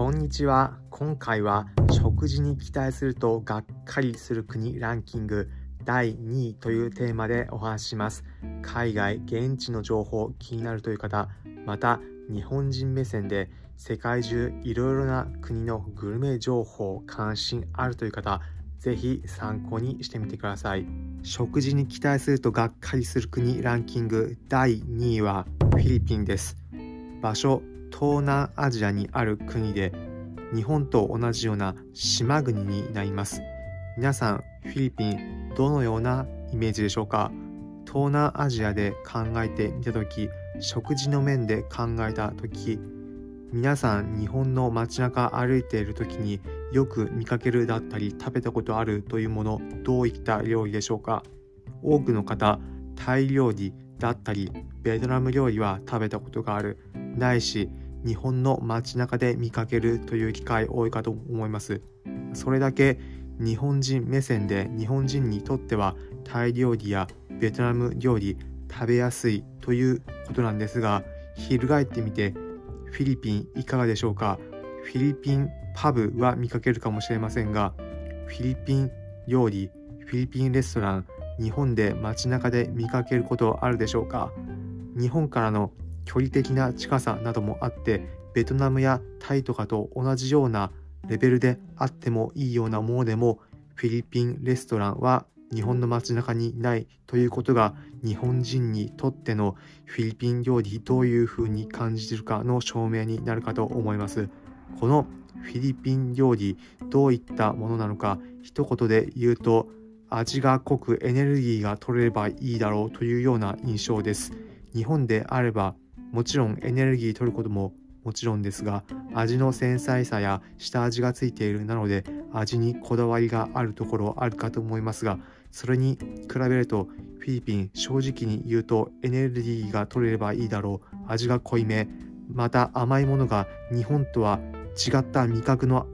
こんにちは。今回は食事に期待するとがっかりする国ランキング第2位というテーマでお話しします。海外、現地の情報気になるという方、また日本人目線で世界中いろいろな国のグルメ情報関心あるという方、ぜひ参考にしてみてください。食事に期待するとがっかりする国ランキング第2位はフィリピンです。場所、東南アジアにある国で日本と同じような島国になります。皆さん、フィリピンどのようなイメージでしょうか？東南アジアで考えてみたとき、食事の面で考えたとき、皆さん日本の街中歩いている時によく見かけるだったり食べたことあるというものどういった料理でしょうか？多くの方タイ料理だったりベトナム料理は食べたことがある。ないし日本の街中で見かけるという機会多いかと思います。それだけ日本人目線で日本人にとってはタイ料理やベトナム料理食べやすいということなんですが翻ってみてフィリピンいかがでしょうか？フィリピンパブは見かけるかもしれませんがフィリピン料理フィリピンレストラン日本で街中で見かけることあるでしょうか？日本からの距離的な近さなどもあってベトナムやタイとかと同じようなレベルであってもいいようなものでもフィリピンレストランは日本の街中にないということが日本人にとってのフィリピン料理どういうふうに感じるかの証明になるかと思います。このフィリピン料理どういったものなのか一言で言うと味が濃くエネルギーが取れればいいだろうというような印象です。日本であればもちろんエネルギー取ることももちろんですが味の繊細さや下味がついているなので味にこだわりがあるところあるかと思いますがそれに比べるとフィリピン正直に言うとエネルギーが取れればいいだろう味が濃いめまた甘いものが日本とは違った味覚の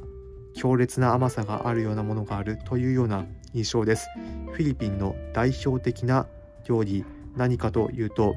強烈な甘さがあるようなものがあるというような印象です。フィリピンの代表的な料理何かというと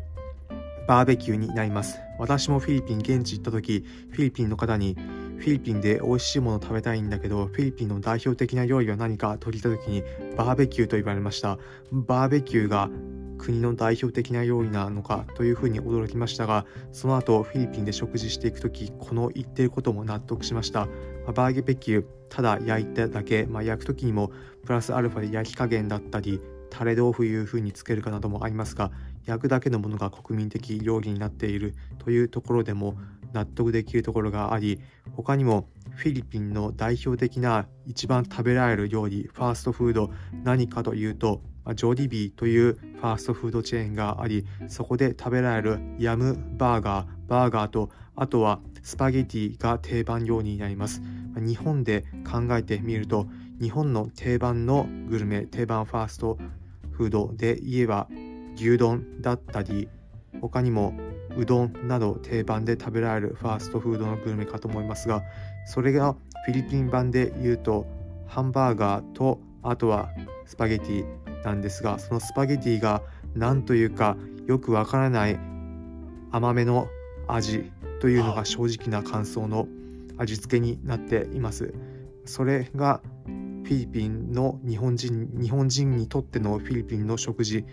バーベキューになります私もフィリピン現地行った時フィリピンの方にフィリピンで美味しいもの食べたいんだけど、フィリピンの代表的な料理は何かと聞いた時に、バーベキューと言われました。バーベキューが国の代表的な料理なのかというふうに驚きましたが、その後フィリピンで食事していく時、この言っていることも納得しました。バーベキュー、ただ焼いただけ、まあ、焼く時にもプラスアルファで焼き加減だったり、タレ豆腐いう風につけるかなどもありますが、焼くだけのものが国民的料理になっているというところでも納得できるところがあり他にもフィリピンの代表的な一番食べられる料理ファーストフード何かというとジョディビーというファーストフードチェーンがありそこで食べられるヤムバーガーバーガーとあとはスパゲティが定番料理になります。日本で考えてみると日本の定番のグルメ定番ファーストフードで言えば牛丼だったり他にもうどんなど定番で食べられるファーストフードのグルメかと思いますがそれがフィリピン版で言うとハンバーガーとあとはスパゲティなんですがそのスパゲティが何というかよくわからない甘めの味というのが正直な感想の味付けになっています。それがフィリピンの日本人日本人にとってのフィリピンの食事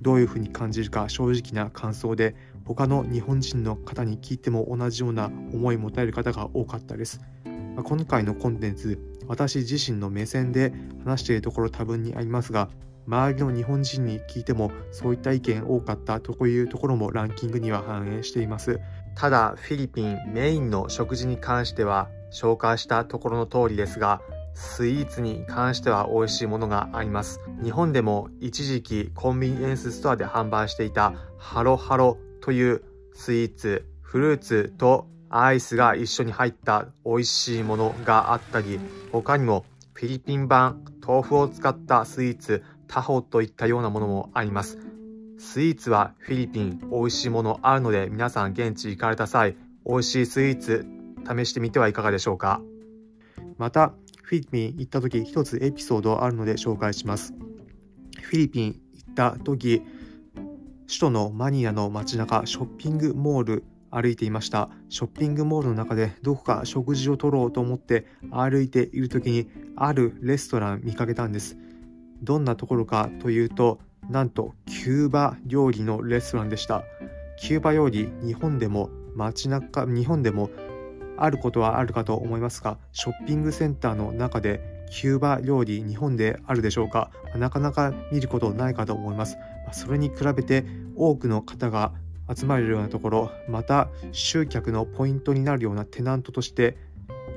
どういうふうに感じるか正直な感想で他の日本人の方に聞いても同じような思いを持たれる方が多かったです。今回のコンテンツ、私自身の目線で話しているところ多分にありますが、周りの日本人に聞いてもそういった意見多かったというところもランキングには反映しています。ただ、フィリピンメインの食事に関しては紹介したところの通りですが、スイーツに関しては美味しいものがあります。日本でも一時期コンビニエンスストアで販売していたハロハロというスイーツ、フルーツとアイスが一緒に入った美味しいものがあったり、他にもフィリピン版豆腐を使ったスイーツ、タホといったようなものもあります。スイーツはフィリピン美味しいものあるので皆さん現地行かれた際、美味しいスイーツ試してみてはいかがでしょうか。また、フィリピン行った時一つエピソードあるので紹介します。フィリピン行った時、首都のマニラの街中、ショッピングモール歩いていました。ショッピングモールの中でどこか食事をとろうと思って歩いている時にあるレストラン見かけたんです。どんなところかというとなんとキューバ料理のレストランでした。キューバ料理日本でも街中日本でもあることはあるかと思いますがショッピングセンターの中でキューバ料理日本であるでしょうか？なかなか見ることないかと思いますそれに比べて多くの方が集まれるようなところまた集客のポイントになるようなテナントとして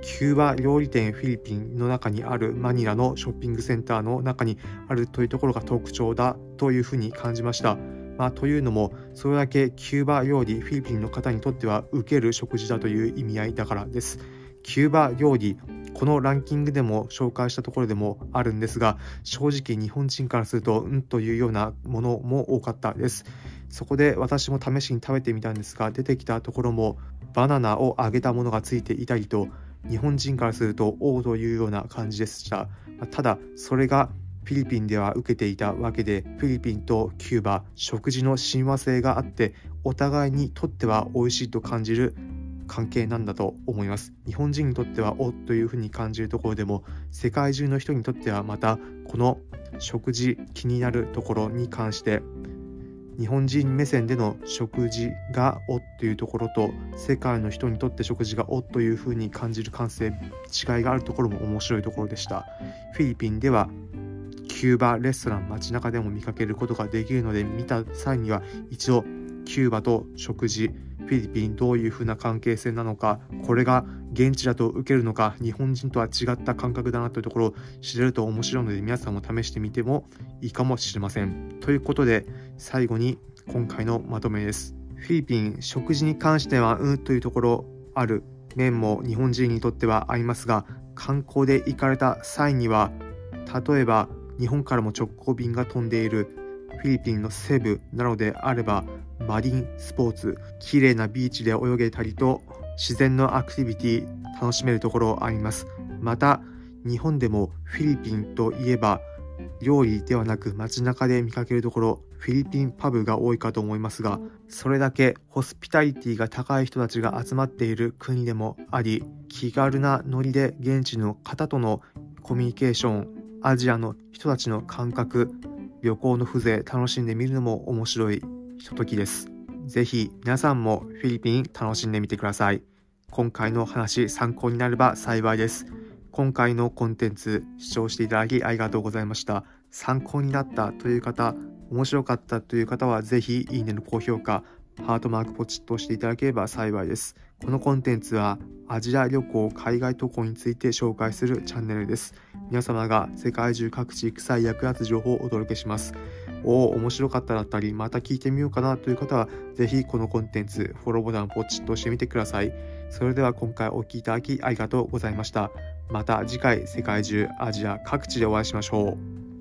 キューバ料理店フィリピンの中にあるマニラのショッピングセンターの中にあるというところが特徴だというふうに感じました。まあ、というのもそれだけキューバ料理フィリピンの方にとっては受ける食事だという意味合いだからです。キューバ料理このランキングでも紹介したところでもあるんですが正直日本人からするとうんというようなものも多かったですそこで私も試しに食べてみたんですが出てきたところもバナナを揚げたものがついていたりと日本人からするとおおというような感じでしたただそれがフィリピンでは受けていたわけでフィリピンとキューバ食事の親和性があってお互いにとっては美味しいと感じる関係なんだと思います。日本人にとってはおっというふうに感じるところでも世界中の人にとってはまたこの食事気になるところに関して日本人目線での食事がおっというところと世界の人にとって食事がおっというふうに感じる感性違いがあるところも面白いところでした。フィリピンではキューバレストラン街中でも見かけることができるので見た際には一度キューバと食事フィリピンどういうふうな関係性なのかこれが現地だと受けるのか日本人とは違った感覚だなというところを知れると面白いので皆さんも試してみてもいいかもしれません。ということで最後に今回のまとめです。フィリピン食事に関してはうんというところある面も日本人にとってはありますが観光で行かれた際には例えば日本からも直行便が飛んでいる。フィリピンの西部なのであればマリンスポーツ綺麗なビーチで泳げたりと自然のアクティビティ楽しめるところあります。また日本でもフィリピンといえば料理ではなく街中で見かけるところフィリピンパブが多いかと思いますがそれだけホスピタリティが高い人たちが集まっている国でもあり気軽なノリで現地の方とのコミュニケーションアジアの人たちの感覚旅行の風情楽しんでみるのも面白いひとときです。ぜひ皆さんもフィリピン楽しんでみてください。今回の話参考になれば幸いです。今回のコンテンツ視聴していただきありがとうございました。参考になったという方、面白かったという方はぜひいいねの高評価、ハートマークポチッと押していただければ幸いです。このコンテンツはアジア旅行、海外渡航について紹介するチャンネルです。皆様が世界中各地臭い役立つ情報をお届けします。おお、面白かっただったり、また聞いてみようかなという方は、ぜひこのコンテンツ、フォローボタンポチッと押してみてください。それでは今回お聴きいただきありがとうございました。また次回世界中、アジア各地でお会いしましょう。